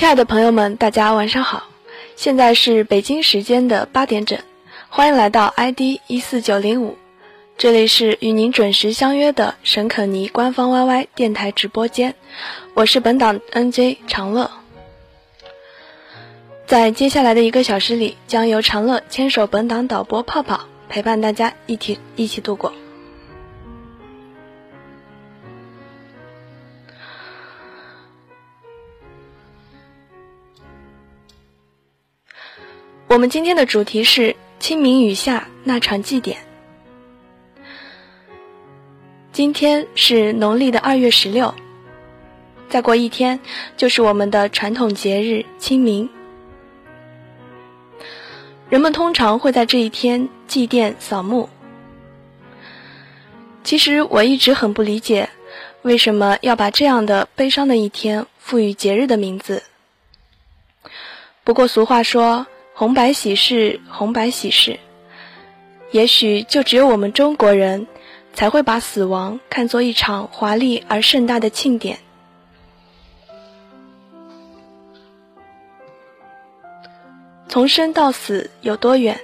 亲爱的朋友们，大家晚上好，现在是北京时间的八点整，欢迎来到 ID 一四九零五，这里是与您准时相约的沈可妮官方 YY 电台直播间，我是本档 NJ 长乐，在接下来的一个小时里，将由长乐牵手本档导播泡泡陪伴大家一起一起度过。我们今天的主题是清明雨下那场祭典。今天是农历的二月十六，再过一天就是我们的传统节日清明。人们通常会在这一天祭奠扫墓。其实我一直很不理解，为什么要把这样的悲伤的一天赋予节日的名字。不过俗话说。红白喜事，红白喜事。也许就只有我们中国人，才会把死亡看作一场华丽而盛大的庆典。从生到死有多远，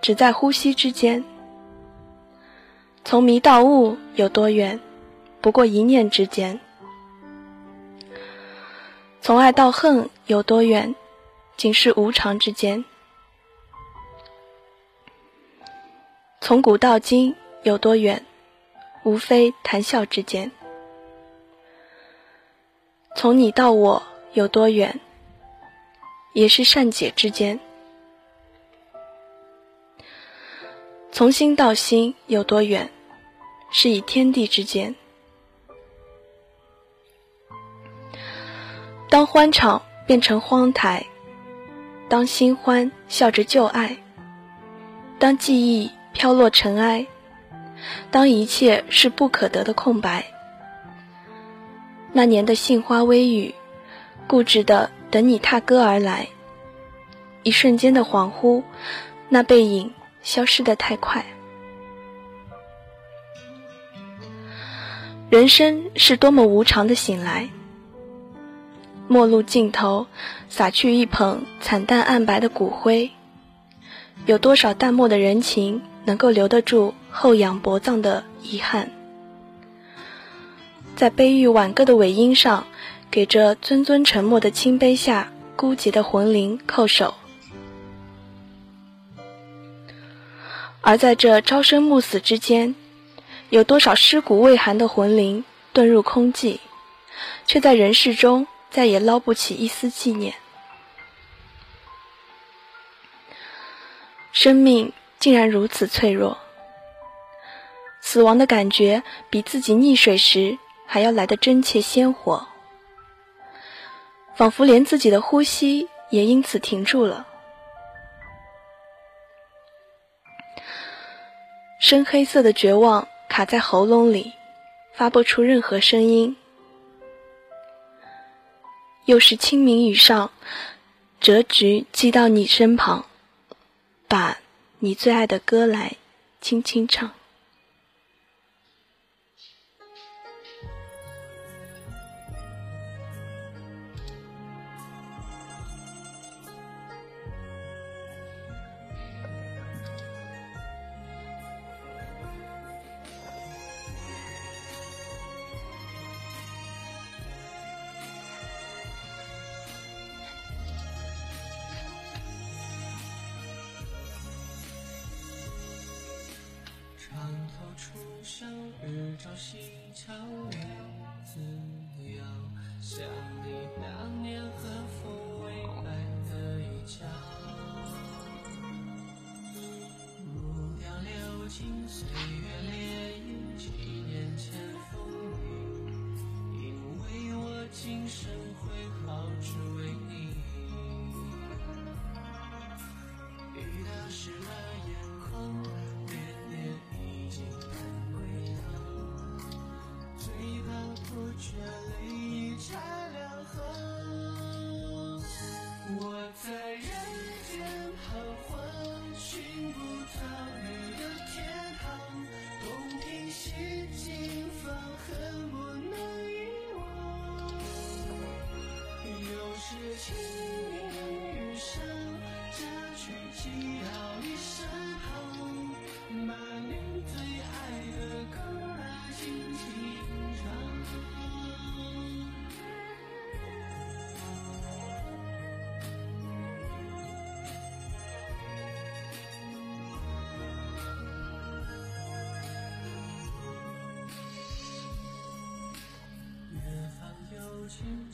只在呼吸之间；从迷到悟有多远，不过一念之间；从爱到恨有多远？仅是无常之间，从古到今有多远？无非谈笑之间。从你到我有多远？也是善解之间。从心到心有多远？是以天地之间。当欢场变成荒台。当新欢笑着旧爱，当记忆飘落尘埃，当一切是不可得的空白。那年的杏花微雨，固执的等你踏歌而来。一瞬间的恍惚，那背影消失的太快。人生是多么无常的醒来。末路尽头，洒去一捧惨淡暗白的骨灰。有多少淡漠的人情，能够留得住厚养薄葬的遗憾？在悲郁挽歌的尾音上，给这尊尊沉默的清碑下孤寂的魂灵叩首。而在这朝生暮死之间，有多少尸骨未寒的魂灵遁入空寂，却在人世中。再也捞不起一丝纪念。生命竟然如此脆弱，死亡的感觉比自己溺水时还要来得真切鲜活，仿佛连自己的呼吸也因此停住了。深黑色的绝望卡在喉咙里，发不出任何声音。又是清明雨上，折菊寄到你身旁，把你最爱的歌来轻轻唱。朝夕长眠。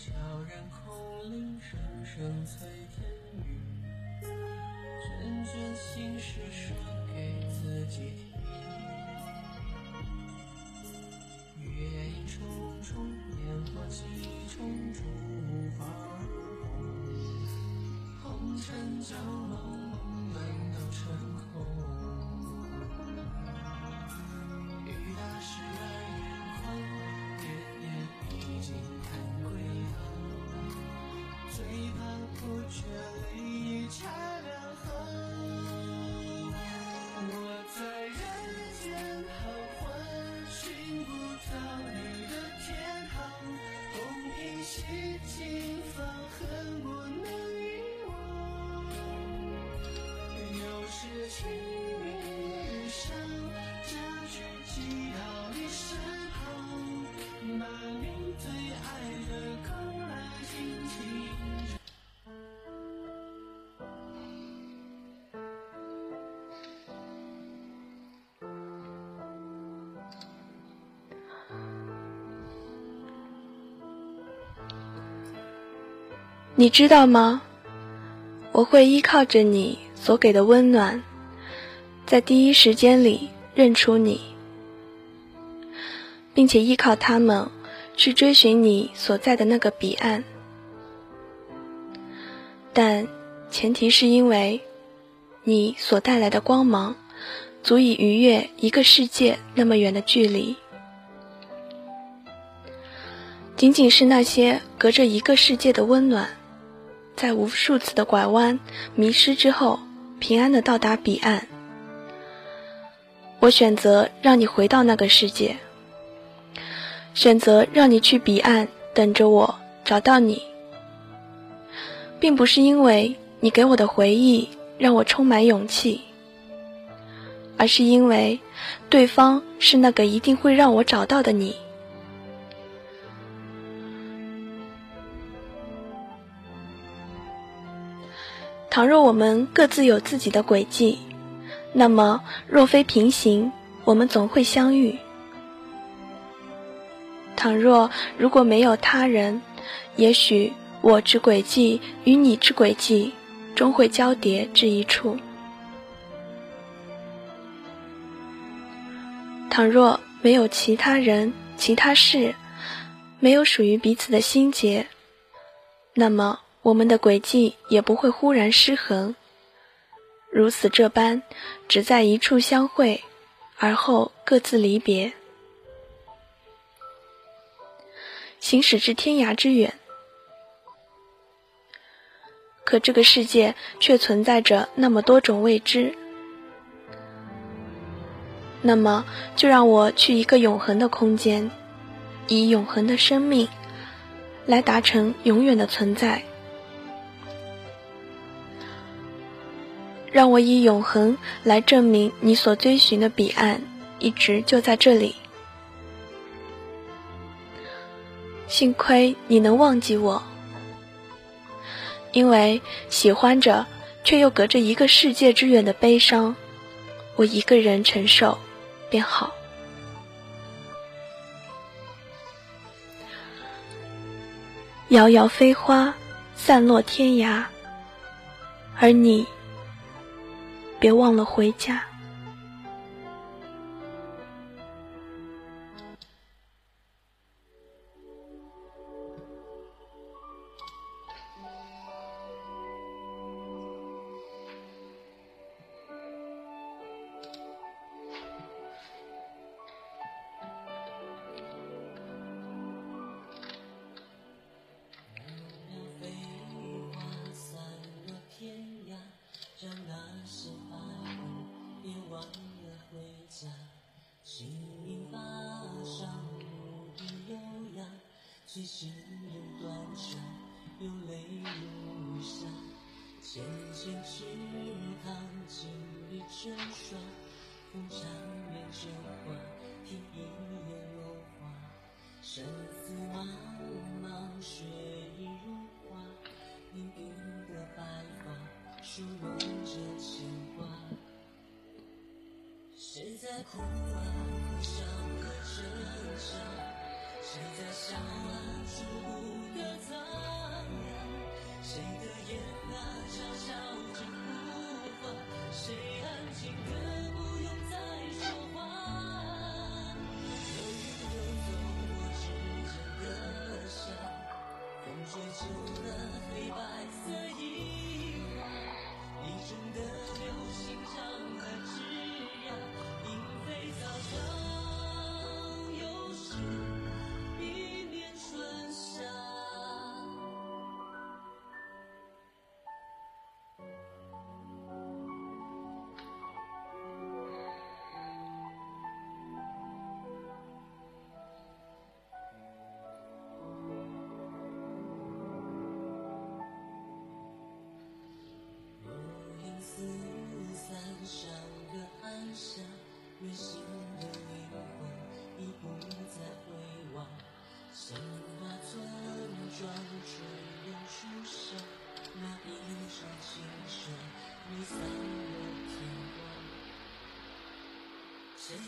悄然空灵，声声催天雨。卷卷心事说给自己听。月影重重，烟火几重，烛你知道吗？我会依靠着你所给的温暖，在第一时间里认出你，并且依靠他们去追寻你所在的那个彼岸。但前提是因为你所带来的光芒，足以逾越一个世界那么远的距离。仅仅是那些隔着一个世界的温暖。在无数次的拐弯、迷失之后，平安的到达彼岸。我选择让你回到那个世界，选择让你去彼岸等着我找到你，并不是因为你给我的回忆让我充满勇气，而是因为对方是那个一定会让我找到的你。倘若我们各自有自己的轨迹，那么若非平行，我们总会相遇。倘若如果没有他人，也许我之轨迹与你之轨迹终会交叠至一处。倘若没有其他人、其他事，没有属于彼此的心结，那么。我们的轨迹也不会忽然失衡，如此这般，只在一处相会，而后各自离别，行驶至天涯之远。可这个世界却存在着那么多种未知，那么就让我去一个永恒的空间，以永恒的生命来达成永远的存在。让我以永恒来证明你所追寻的彼岸，一直就在这里。幸亏你能忘记我，因为喜欢着却又隔着一个世界之远的悲伤，我一个人承受便好。遥遥飞花，散落天涯，而你。别忘了回家。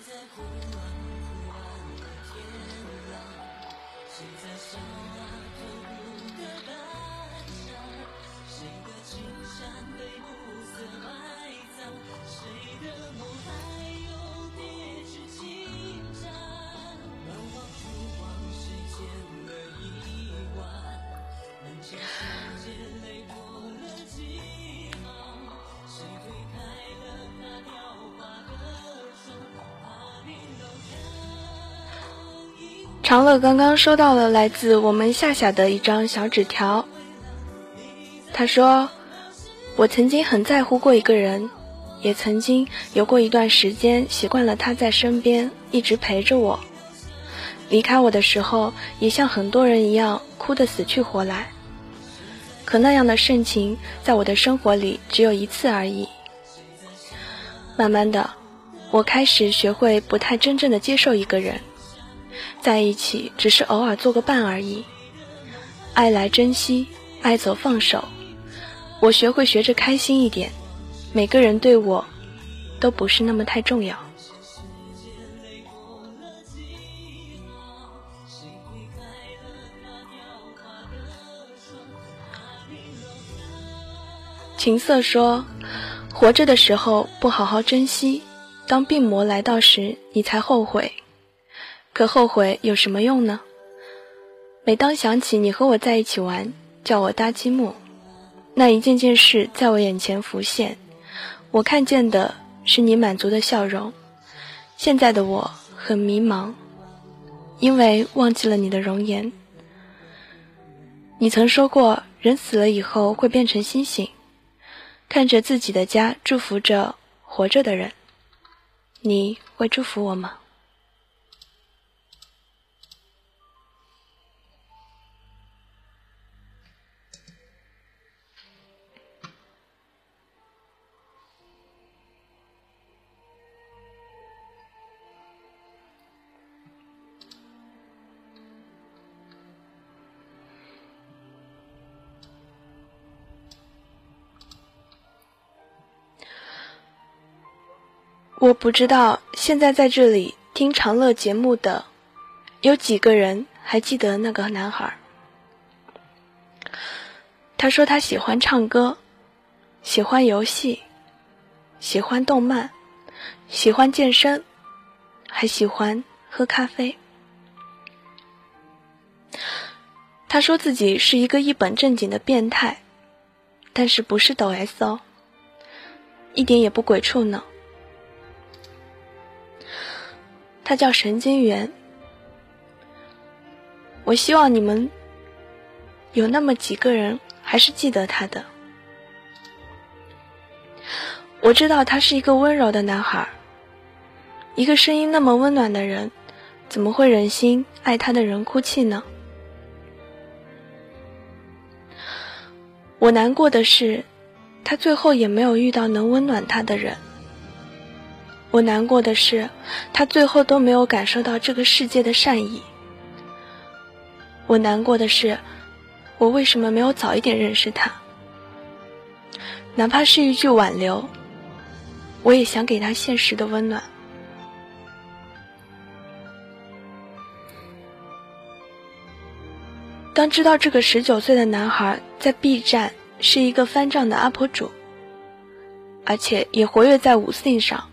在呼啊呼啊的天狼？谁在笑啊投入的胆伤？谁的青山被暮色埋葬？谁的梦长乐刚刚收到了来自我们夏夏的一张小纸条，他说：“我曾经很在乎过一个人，也曾经有过一段时间习惯了他在身边，一直陪着我。离开我的时候，也像很多人一样哭得死去活来。可那样的盛情，在我的生活里只有一次而已。慢慢的，我开始学会不太真正的接受一个人。”在一起只是偶尔做个伴而已，爱来珍惜，爱走放手。我学会学着开心一点，每个人对我都不是那么太重要。琴瑟说：“活着的时候不好好珍惜，当病魔来到时，你才后悔。”可后悔有什么用呢？每当想起你和我在一起玩，叫我搭积木，那一件件事在我眼前浮现，我看见的是你满足的笑容。现在的我很迷茫，因为忘记了你的容颜。你曾说过，人死了以后会变成星星，看着自己的家，祝福着活着的人。你会祝福我吗？我不知道现在在这里听长乐节目的有几个人还记得那个男孩。他说他喜欢唱歌，喜欢游戏，喜欢动漫，喜欢健身，还喜欢喝咖啡。他说自己是一个一本正经的变态，但是不是抖 S 哦，一点也不鬼畜呢。他叫神经元。我希望你们有那么几个人还是记得他的。我知道他是一个温柔的男孩，一个声音那么温暖的人，怎么会忍心爱他的人哭泣呢？我难过的是，他最后也没有遇到能温暖他的人。我难过的是，他最后都没有感受到这个世界的善意。我难过的是，我为什么没有早一点认识他？哪怕是一句挽留，我也想给他现实的温暖。当知道这个十九岁的男孩在 B 站是一个翻账的阿婆主，而且也活跃在五 C 上，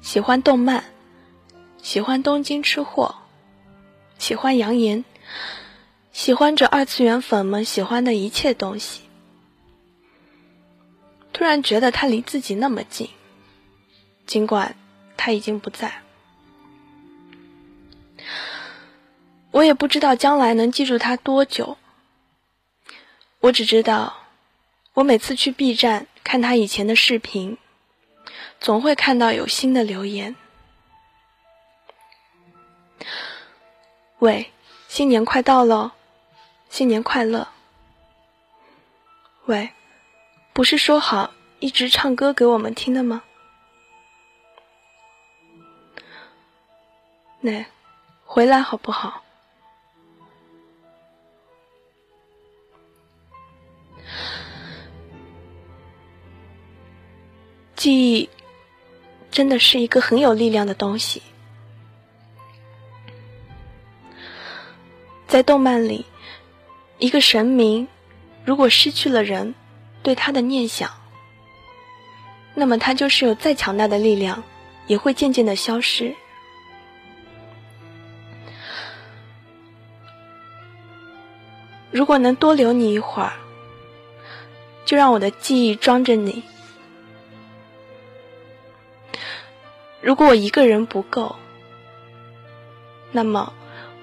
喜欢动漫，喜欢东京吃货，喜欢扬言，喜欢着二次元粉们喜欢的一切东西，突然觉得他离自己那么近，尽管他已经不在。我也不知道将来能记住他多久。我只知道，我每次去 B 站看他以前的视频，总会看到有新的留言。喂，新年快到了，新年快乐。喂，不是说好一直唱歌给我们听的吗？那，回来好不好？记忆真的是一个很有力量的东西。在动漫里，一个神明如果失去了人对他的念想，那么他就是有再强大的力量，也会渐渐的消失。如果能多留你一会儿，就让我的记忆装着你。如果我一个人不够，那么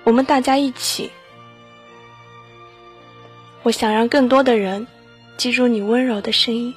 我们大家一起。我想让更多的人记住你温柔的声音。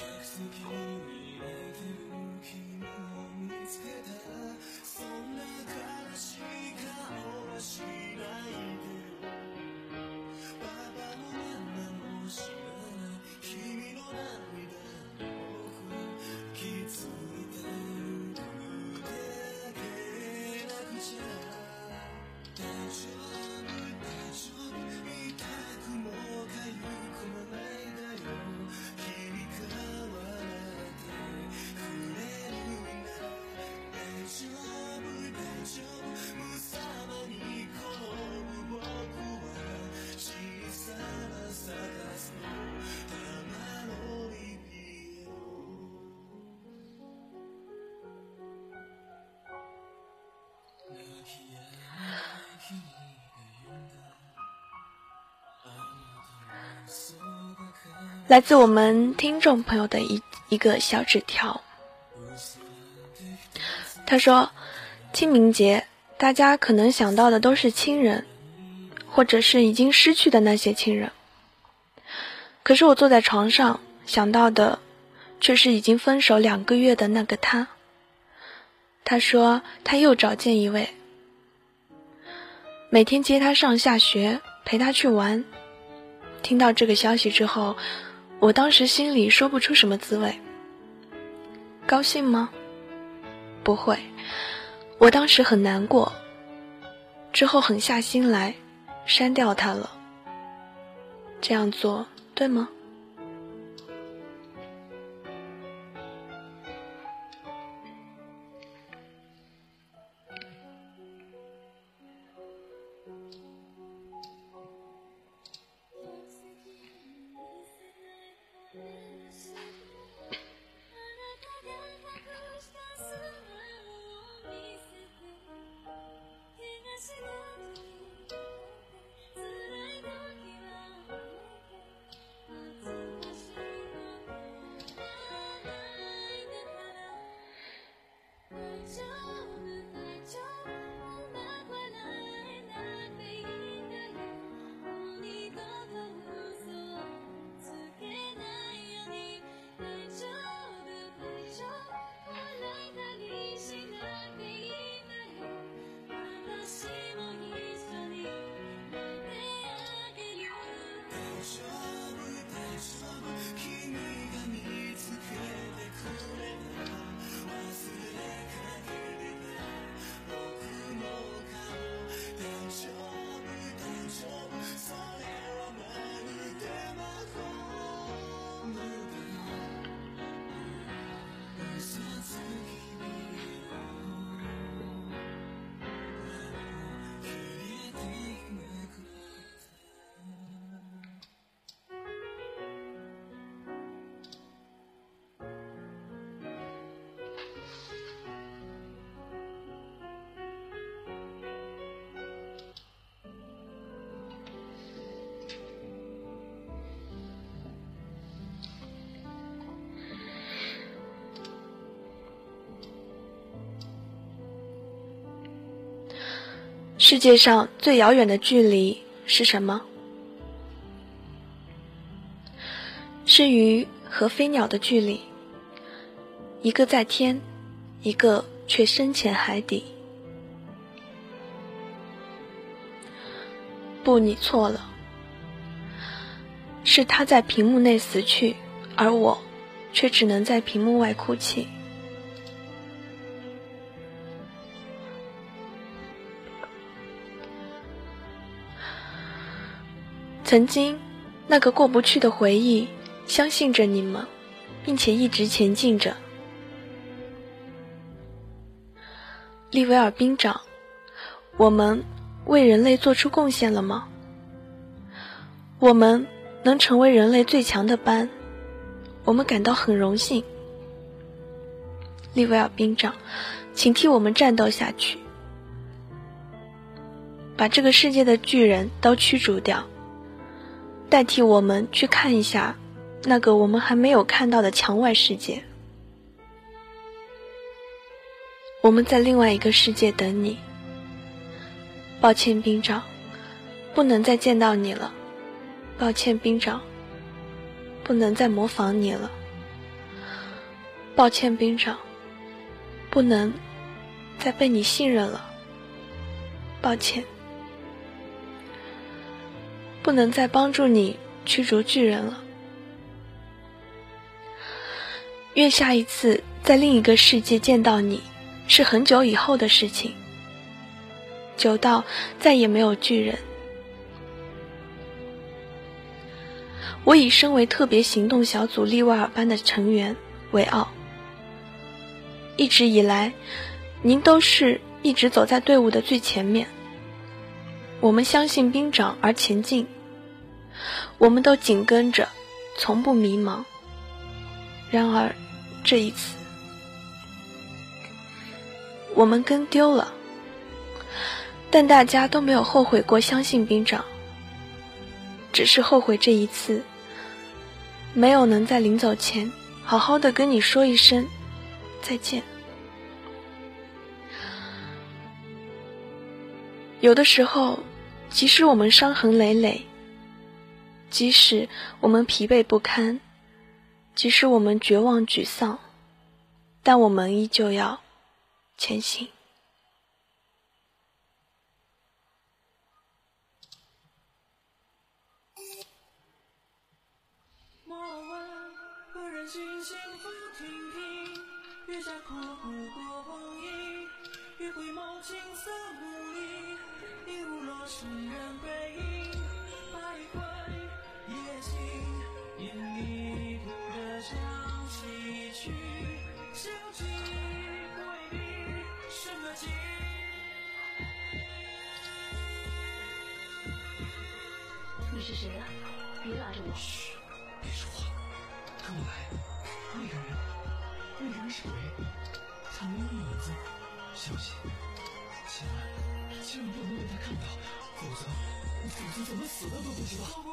每次来自我们听众朋友的一一个小纸条，他说：“清明节，大家可能想到的都是亲人，或者是已经失去的那些亲人。可是我坐在床上想到的，却是已经分手两个月的那个他。他说他又找见一位，每天接他上下学，陪他去玩。听到这个消息之后。”我当时心里说不出什么滋味，高兴吗？不会，我当时很难过，之后狠下心来删掉他了。这样做对吗？世界上最遥远的距离是什么？是鱼和飞鸟的距离，一个在天，一个却深潜海底。不，你错了，是他在屏幕内死去，而我却只能在屏幕外哭泣。曾经，那个过不去的回忆，相信着你们，并且一直前进着。利维尔兵长，我们为人类做出贡献了吗？我们能成为人类最强的班，我们感到很荣幸。利维尔兵长，请替我们战斗下去，把这个世界的巨人都驱逐掉。代替我们去看一下那个我们还没有看到的墙外世界。我们在另外一个世界等你。抱歉，兵长，不能再见到你了。抱歉，兵长，不能再模仿你了。抱歉，兵长，不能再被你信任了。抱歉。不能再帮助你驱逐巨人了。愿下一次在另一个世界见到你，是很久以后的事情，久到再也没有巨人。我以身为特别行动小组利瓦尔班的成员为傲。一直以来，您都是一直走在队伍的最前面。我们相信兵长而前进，我们都紧跟着，从不迷茫。然而，这一次，我们跟丢了，但大家都没有后悔过相信兵长，只是后悔这一次没有能在临走前好好的跟你说一声再见。有的时候。即使我们伤痕累累，即使我们疲惫不堪，即使我们绝望沮丧，但我们依旧要前行。行人背影，徘徊夜静，眼迷途的唱起曲，相机回忆什么景？你是谁呀？别拉着我！嘘，别说话。跟我来，那个人，那个人是鬼，他没有影子，小心，千万千万不能被他看到，否则否则怎么死的都不知道。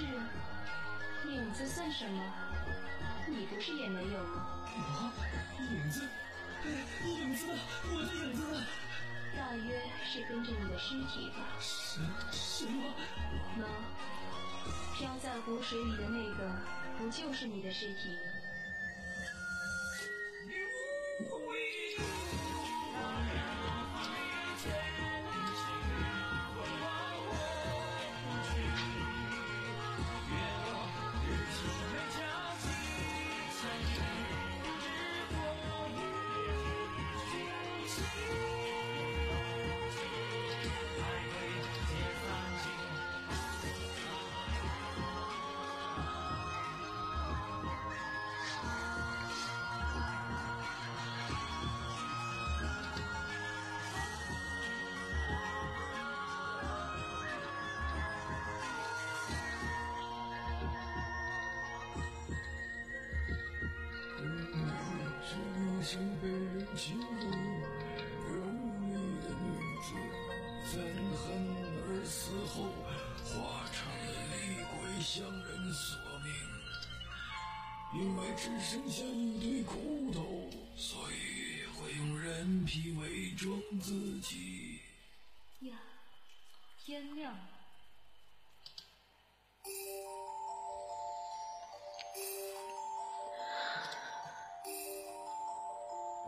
是啊，影子算什么？你不是也没有吗？我影子，哎影子呢？我的影子呢？大约是跟着你的尸体吧。什什么？喏，飘在湖水里的那个，不就是你的尸体向人索命。因为只剩下一堆骨头，所以会用人皮伪装自己。呀，天亮了。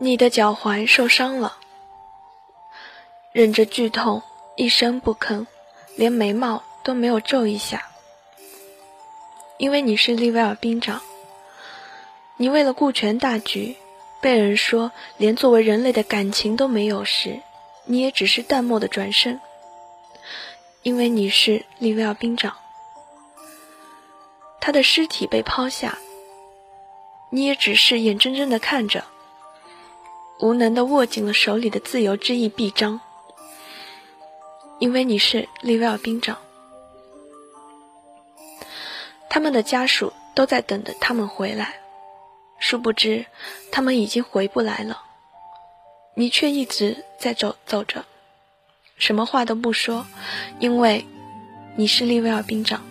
你的脚踝受伤了，忍着剧痛，一声不吭，连眉毛都没有皱一下。因为你是利威尔兵长，你为了顾全大局，被人说连作为人类的感情都没有时，你也只是淡漠的转身。因为你是利威尔兵长，他的尸体被抛下，你也只是眼睁睁的看着。无能的握紧了手里的自由之翼臂章，因为你是利威尔兵长，他们的家属都在等着他们回来，殊不知他们已经回不来了，你却一直在走走着，什么话都不说，因为你是利威尔兵长。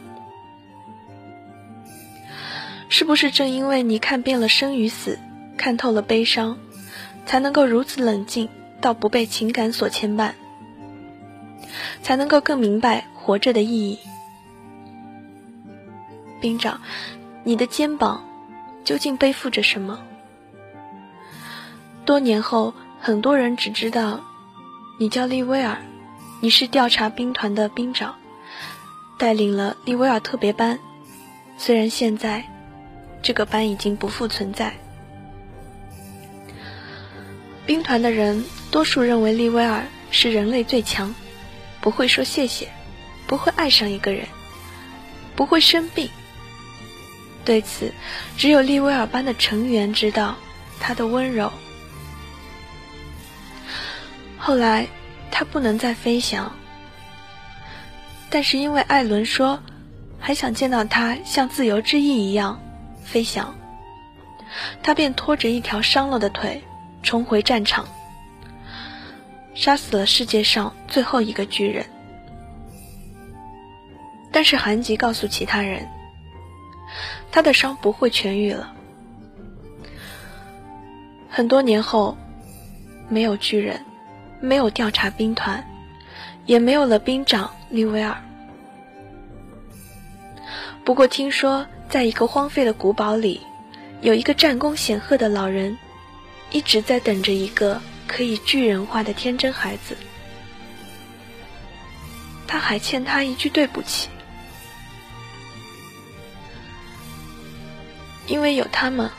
是不是正因为你看遍了生与死，看透了悲伤？才能够如此冷静到不被情感所牵绊，才能够更明白活着的意义。兵长，你的肩膀究竟背负着什么？多年后，很多人只知道你叫利威尔，你是调查兵团的兵长，带领了利威尔特别班。虽然现在这个班已经不复存在。兵团的人多数认为利威尔是人类最强，不会说谢谢，不会爱上一个人，不会生病。对此，只有利威尔班的成员知道他的温柔。后来，他不能再飞翔，但是因为艾伦说还想见到他像自由之翼一样飞翔，他便拖着一条伤了的腿重回战场，杀死了世界上最后一个巨人。但是韩吉告诉其他人。他的伤不会痊愈了。很多年后，没有巨人，没有调查兵团，也没有了兵长利维尔。不过听说，在一个荒废的古堡里，有一个战功显赫的老人，一直在等着一个可以巨人化的天真孩子。他还欠他一句对不起。因为有他们，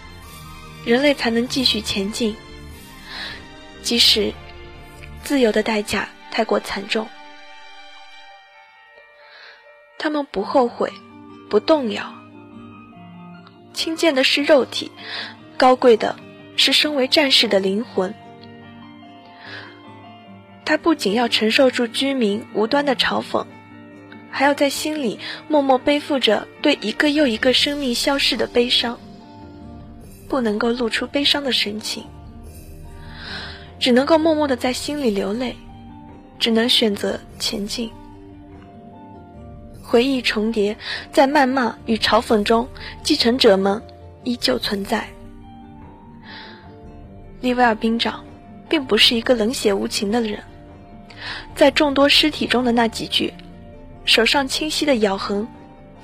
人类才能继续前进，即使自由的代价太过惨重。他们不后悔，不动摇。轻贱的是肉体，高贵的是身为战士的灵魂。他不仅要承受住居民无端的嘲讽。还要在心里默默背负着对一个又一个生命消逝的悲伤，不能够露出悲伤的神情，只能够默默的在心里流泪，只能选择前进。回忆重叠，在谩骂与嘲讽中，继承者们依旧存在。利威尔兵长，并不是一个冷血无情的人，在众多尸体中的那几具。手上清晰的咬痕，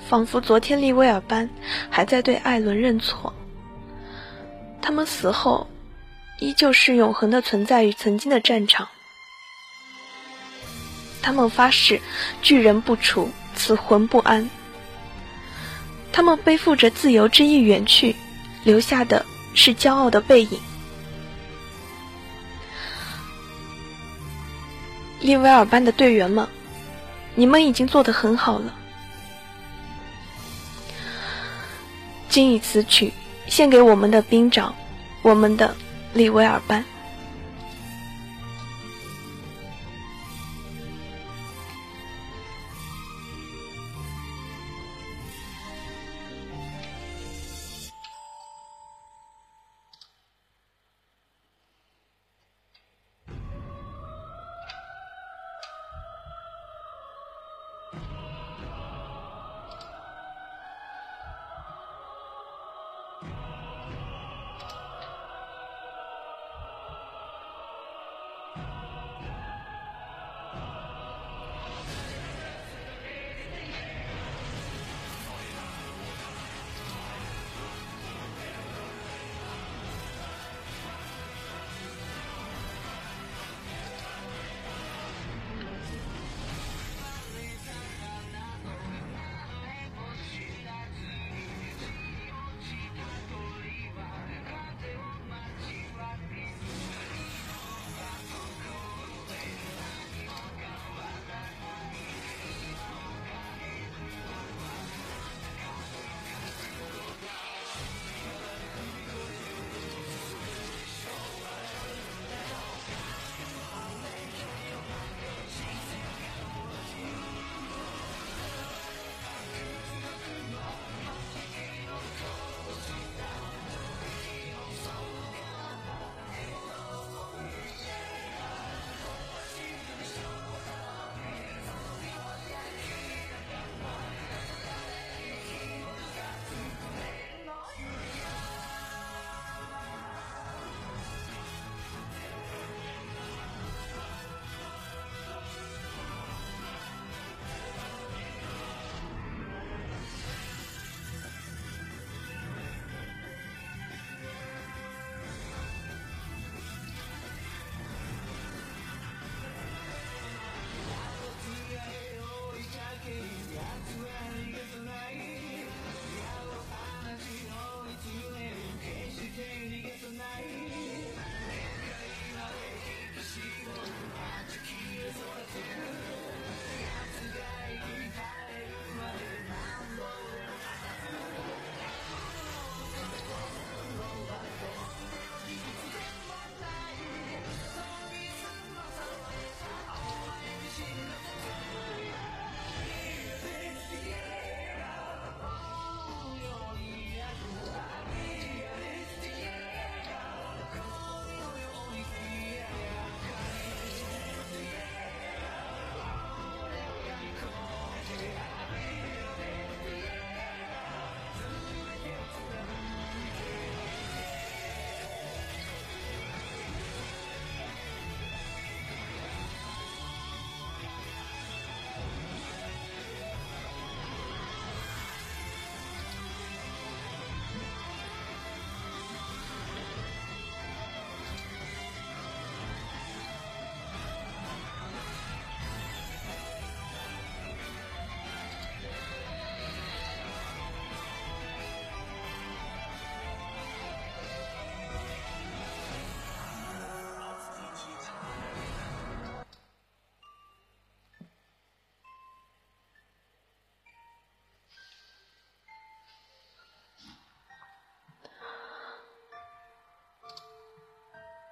仿佛昨天利威尔班还在对艾伦认错。他们死后，依旧是永恒的存在于曾经的战场。他们发誓，巨人不除，此魂不安。他们背负着自由之翼远去，留下的是骄傲的背影。利威尔班的队员们。你们已经做得很好了。今以此曲献给我们的兵长，我们的利威尔班。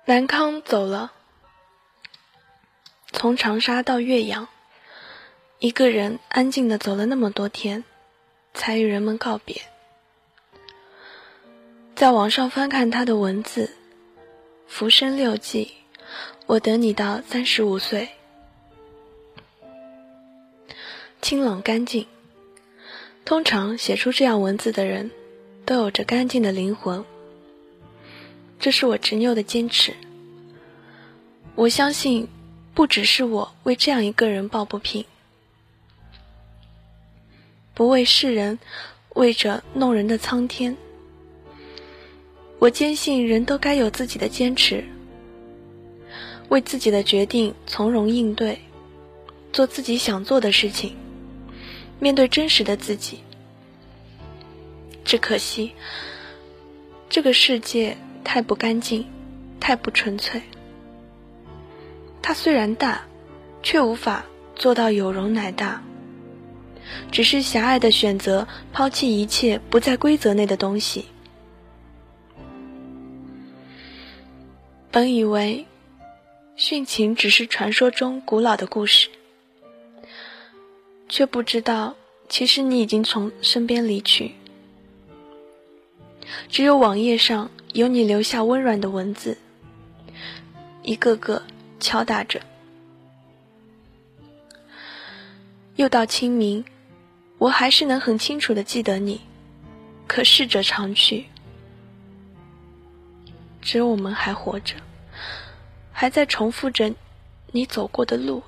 南康走了，从长沙到岳阳，一个人安静的走了那么多天，才与人们告别。在网上翻看他的文字，《浮生六记》，我等你到三十五岁，清冷干净。通常写出这样文字的人，都有着干净的灵魂。这是我执拗的坚持。我相信，不只是我为这样一个人抱不平，不为世人，为着弄人的苍天。我坚信，人都该有自己的坚持，为自己的决定从容应对，做自己想做的事情，面对真实的自己。只可惜，这个世界。太不干净，太不纯粹。它虽然大，却无法做到有容乃大。只是狭隘的选择，抛弃一切不在规则内的东西。本以为殉情只是传说中古老的故事，却不知道，其实你已经从身边离去。只有网页上。有你留下温软的文字，一个个敲打着。又到清明，我还是能很清楚的记得你，可逝者常去，只有我们还活着，还在重复着你走过的路，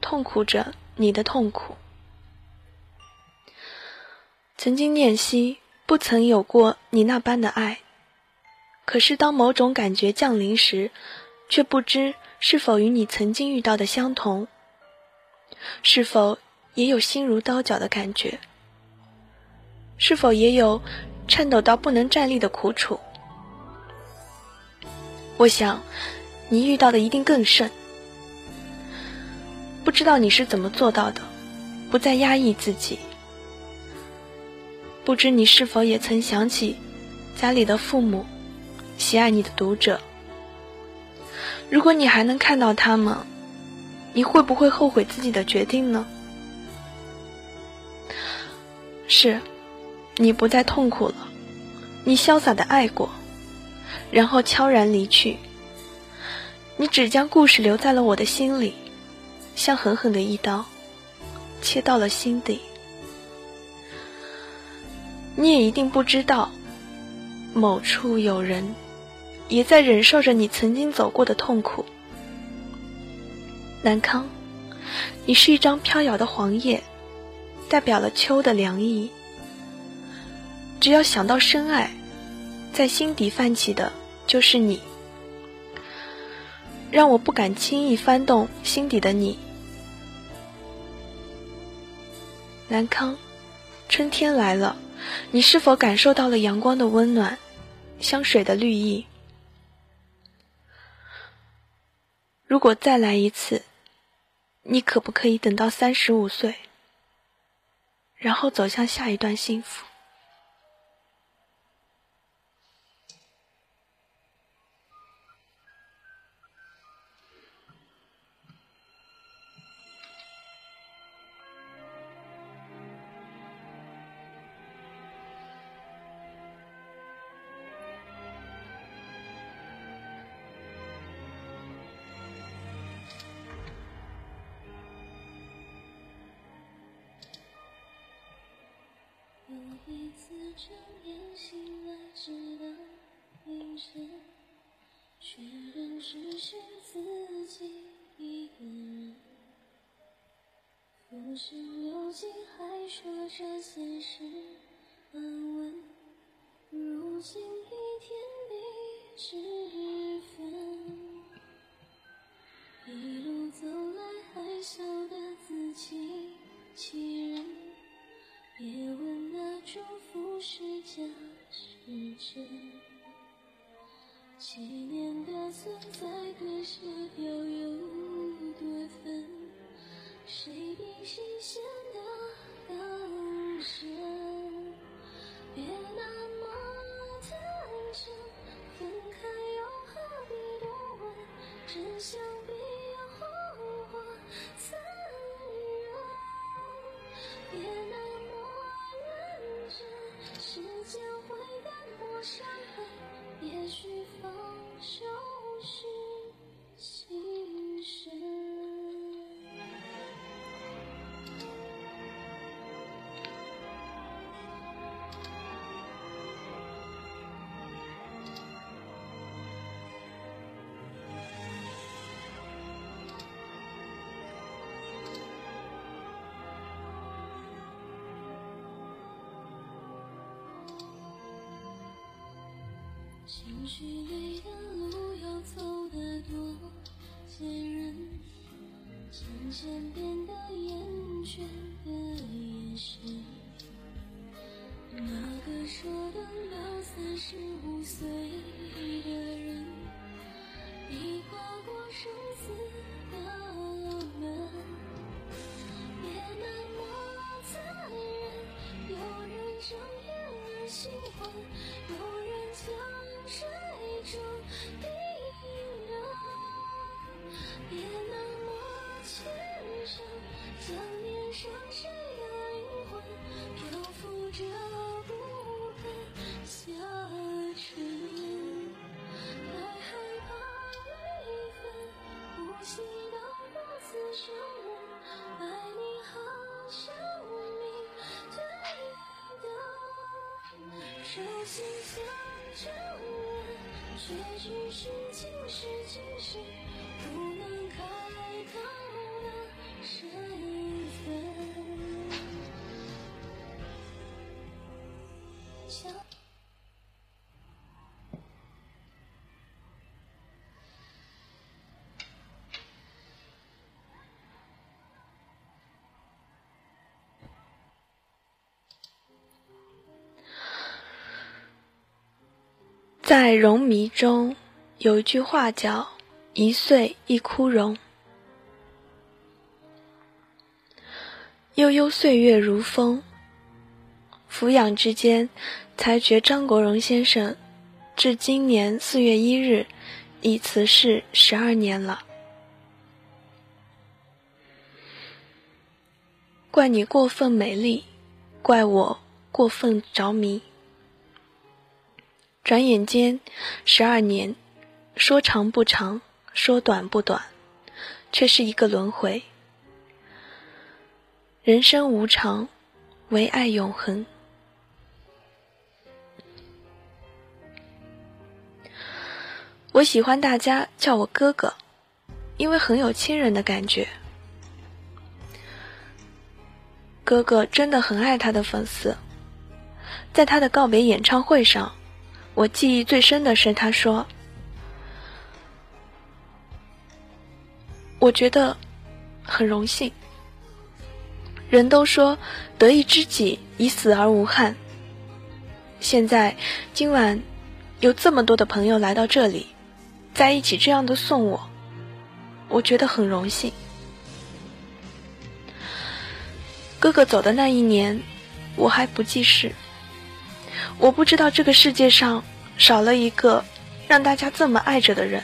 痛苦着你的痛苦。曾经念惜，不曾有过你那般的爱。可是，当某种感觉降临时，却不知是否与你曾经遇到的相同，是否也有心如刀绞的感觉，是否也有颤抖到不能站立的苦楚？我想，你遇到的一定更甚。不知道你是怎么做到的，不再压抑自己。不知你是否也曾想起家里的父母？喜爱你的读者，如果你还能看到他们，你会不会后悔自己的决定呢？是，你不再痛苦了，你潇洒的爱过，然后悄然离去。你只将故事留在了我的心里，像狠狠的一刀，切到了心底。你也一定不知道，某处有人。也在忍受着你曾经走过的痛苦，南康，你是一张飘摇的黄叶，代表了秋的凉意。只要想到深爱，在心底泛起的就是你，让我不敢轻易翻动心底的你。南康，春天来了，你是否感受到了阳光的温暖，香水的绿意？如果再来一次，你可不可以等到三十五岁，然后走向下一段幸福？一次睁眼醒来，直到凌晨，却仍只是自己一个人。浮生流尽，还说着现实安稳。如今一天比之分，一路走来，还笑得自欺欺人。别问那祝福是假是真，几年的存在，可是又有多分？谁比谁显得更深？别那么天真，分开又何必多问真相相逢也许放手是情绪里的路要走得多坚韧，渐渐变得厌倦的眼神那个说等手心相承认，却只是今世今世不能在容迷中有一句话叫“一岁一枯荣”，悠悠岁月如风。俯仰之间，才觉张国荣先生至今年四月一日已辞世十二年了。怪你过分美丽，怪我过分着迷。转眼间，十二年，说长不长，说短不短，却是一个轮回。人生无常，唯爱永恒。我喜欢大家叫我哥哥，因为很有亲人的感觉。哥哥真的很爱他的粉丝，在他的告别演唱会上。我记忆最深的是，他说：“我觉得很荣幸。人都说得一知己，以死而无憾。现在今晚有这么多的朋友来到这里，在一起这样的送我，我觉得很荣幸。哥哥走的那一年，我还不记事。”我不知道这个世界上少了一个让大家这么爱着的人。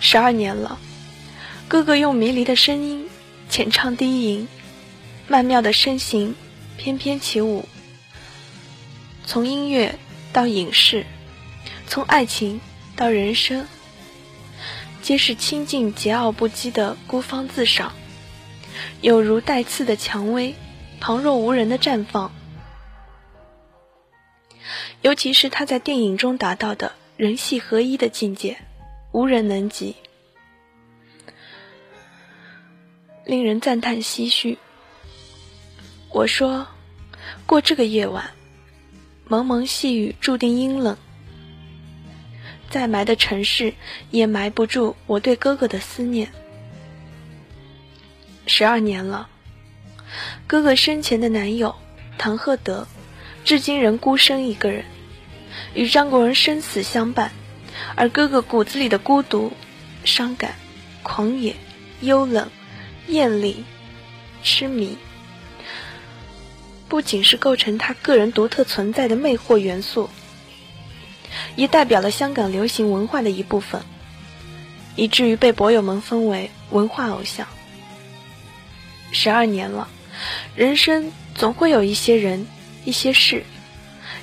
十二年了，哥哥用迷离的声音浅唱低吟，曼妙的身形翩翩起舞。从音乐到影视，从爱情到人生，皆是清净桀骜不羁的孤芳自赏，有如带刺的蔷薇，旁若无人的绽放。尤其是他在电影中达到的人戏合一的境界，无人能及，令人赞叹唏嘘。我说，过这个夜晚，蒙蒙细雨注定阴冷，再埋的城市也埋不住我对哥哥的思念。十二年了，哥哥生前的男友唐鹤德。至今仍孤身一个人，与张国荣生死相伴，而哥哥骨子里的孤独、伤感、狂野、幽冷、艳丽、痴迷，不仅是构成他个人独特存在的魅惑元素，也代表了香港流行文化的一部分，以至于被博友们封为文化偶像。十二年了，人生总会有一些人。一些事，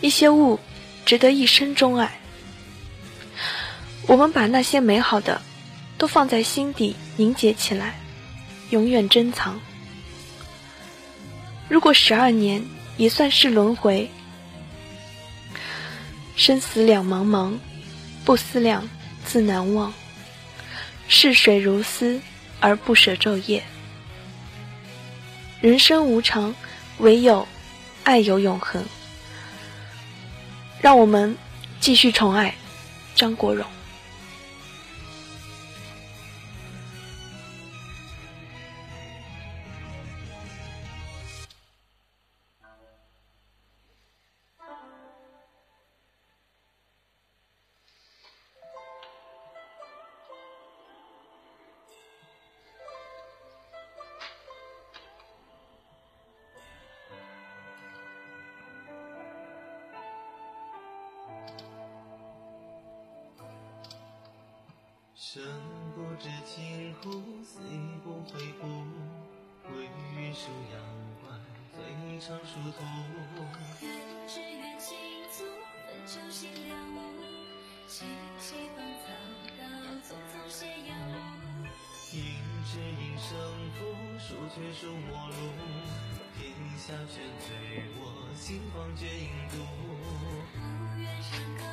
一些物，值得一生钟爱。我们把那些美好的，都放在心底凝结起来，永远珍藏。如果十二年也算是轮回，生死两茫茫，不思量，自难忘。逝水如斯，而不舍昼夜。人生无常，唯有。爱有永恒，让我们继续宠爱张国荣。情乎，死不悔悟。归于戍阳关，飞长殊途。愿只愿倾诉，分秋心了无。萋萋芳草道，匆匆斜阳路。应知应胜负，数却数陌路。天下全随我，心慌绝影独。不愿山高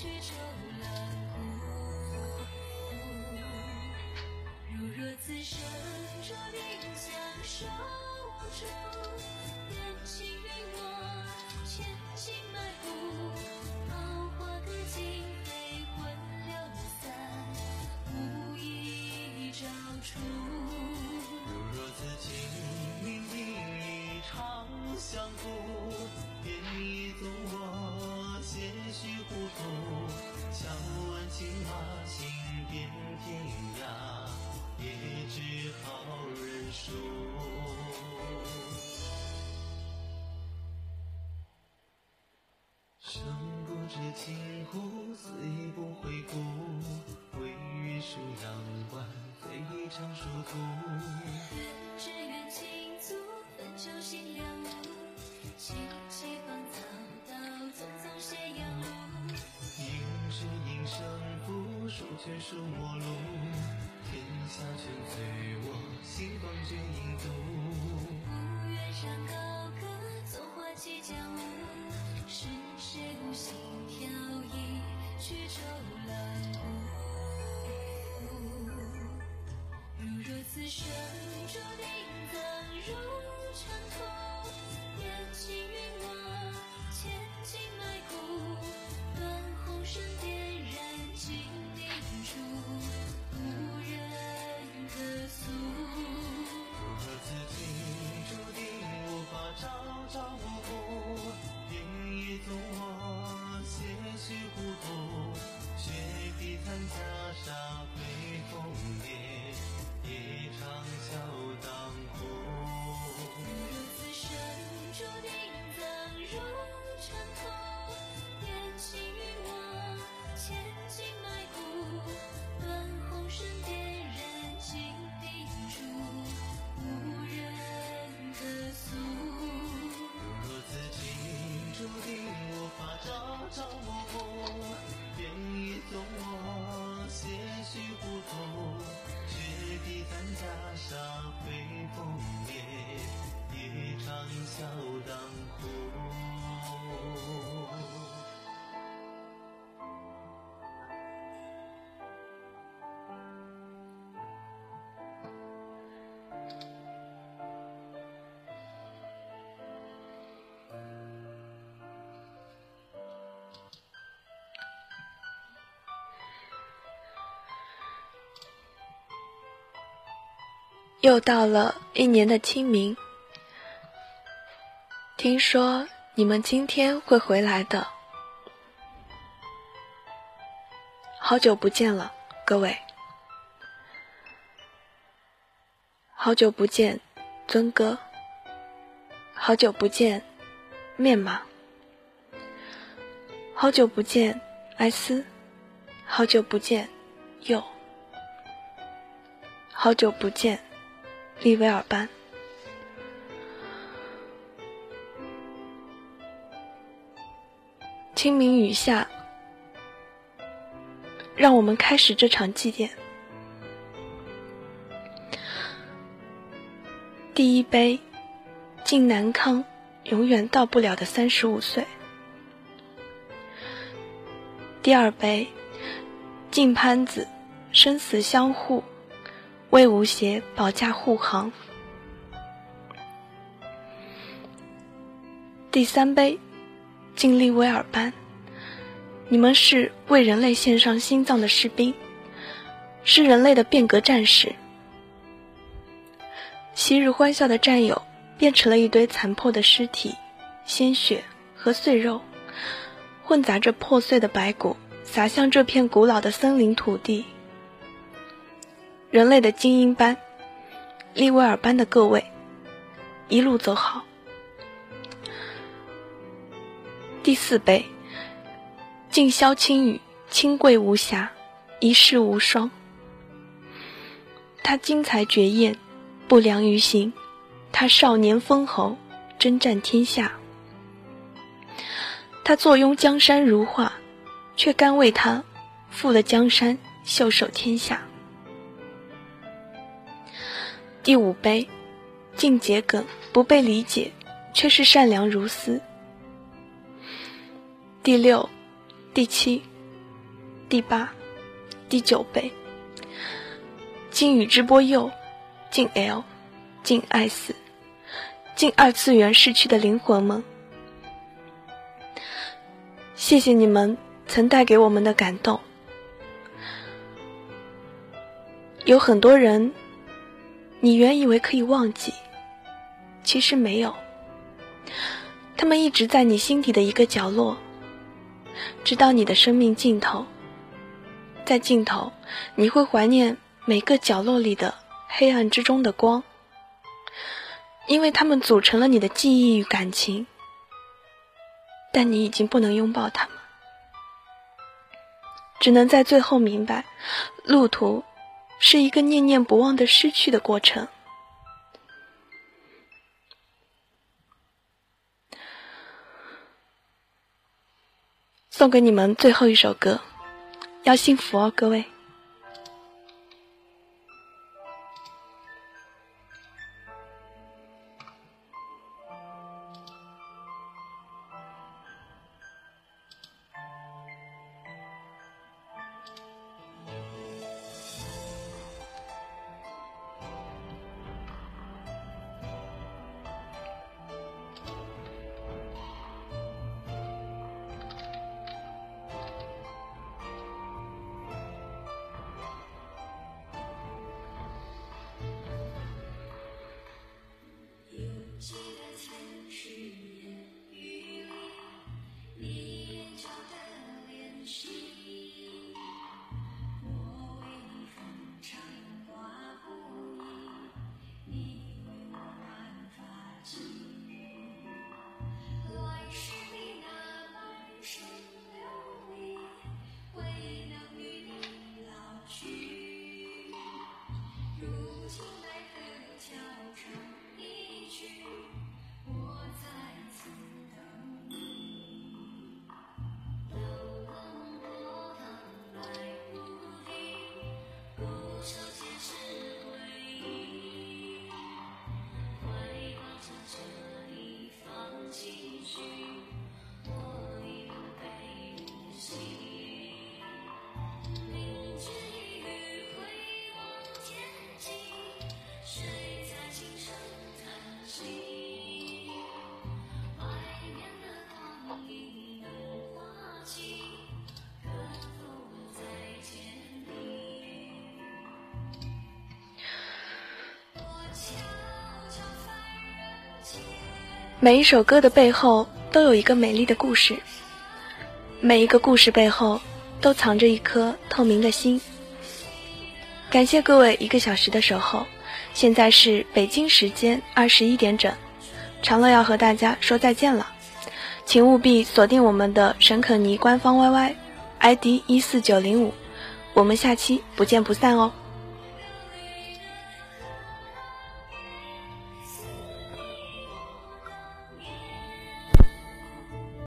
逸，去愁兰谷。如若此生注定相守无处，愿情允我千金买骨。桃花的尽长殊途。只愿倾诉，分秋心了无。萋萋芳草道，匆匆斜阳路。应是应生不，数却数陌路。旋转又到了一年的清明，听说你们今天会回来的，好久不见了，各位，好久不见，尊哥，好久不见，面马，好久不见，艾斯，好久不见，又，好久不见。利维尔班。清明雨下，让我们开始这场祭奠。第一杯，敬南康永远到不了的三十五岁。第二杯，敬潘子生死相护。为吴邪保驾护航。第三杯，敬利威尔班。你们是为人类献上心脏的士兵，是人类的变革战士。昔日欢笑的战友，变成了一堆残破的尸体、鲜血和碎肉，混杂着破碎的白骨，洒向这片古老的森林土地。人类的精英班，利威尔班的各位，一路走好。第四杯，敬萧青雨，清贵无瑕，一世无双。他精彩绝艳，不良于行；他少年封侯，征战天下。他坐拥江山如画，却甘为他负了江山，袖手天下。第五杯，敬桔梗，不被理解，却是善良如斯。第六、第七、第八、第九杯，敬宇智波鼬，敬 L，敬 S，敬二次元逝去的灵魂们。谢谢你们曾带给我们的感动。有很多人，你原以为可以忘记，其实没有，他们一直在你心底的一个角落。直到你的生命尽头，在尽头，你会怀念每个角落里的黑暗之中的光，因为他们组成了你的记忆与感情。但你已经不能拥抱他们，只能在最后明白，路途是一个念念不忘的失去的过程。送给你们最后一首歌，要幸福哦，各位。每一首歌的背后都有一个美丽的故事，每一个故事背后都藏着一颗透明的心。感谢各位一个小时的守候，现在是北京时间二十一点整，长乐要和大家说再见了，请务必锁定我们的沈可妮官方 YY，ID 一四九零五，我们下期不见不散哦。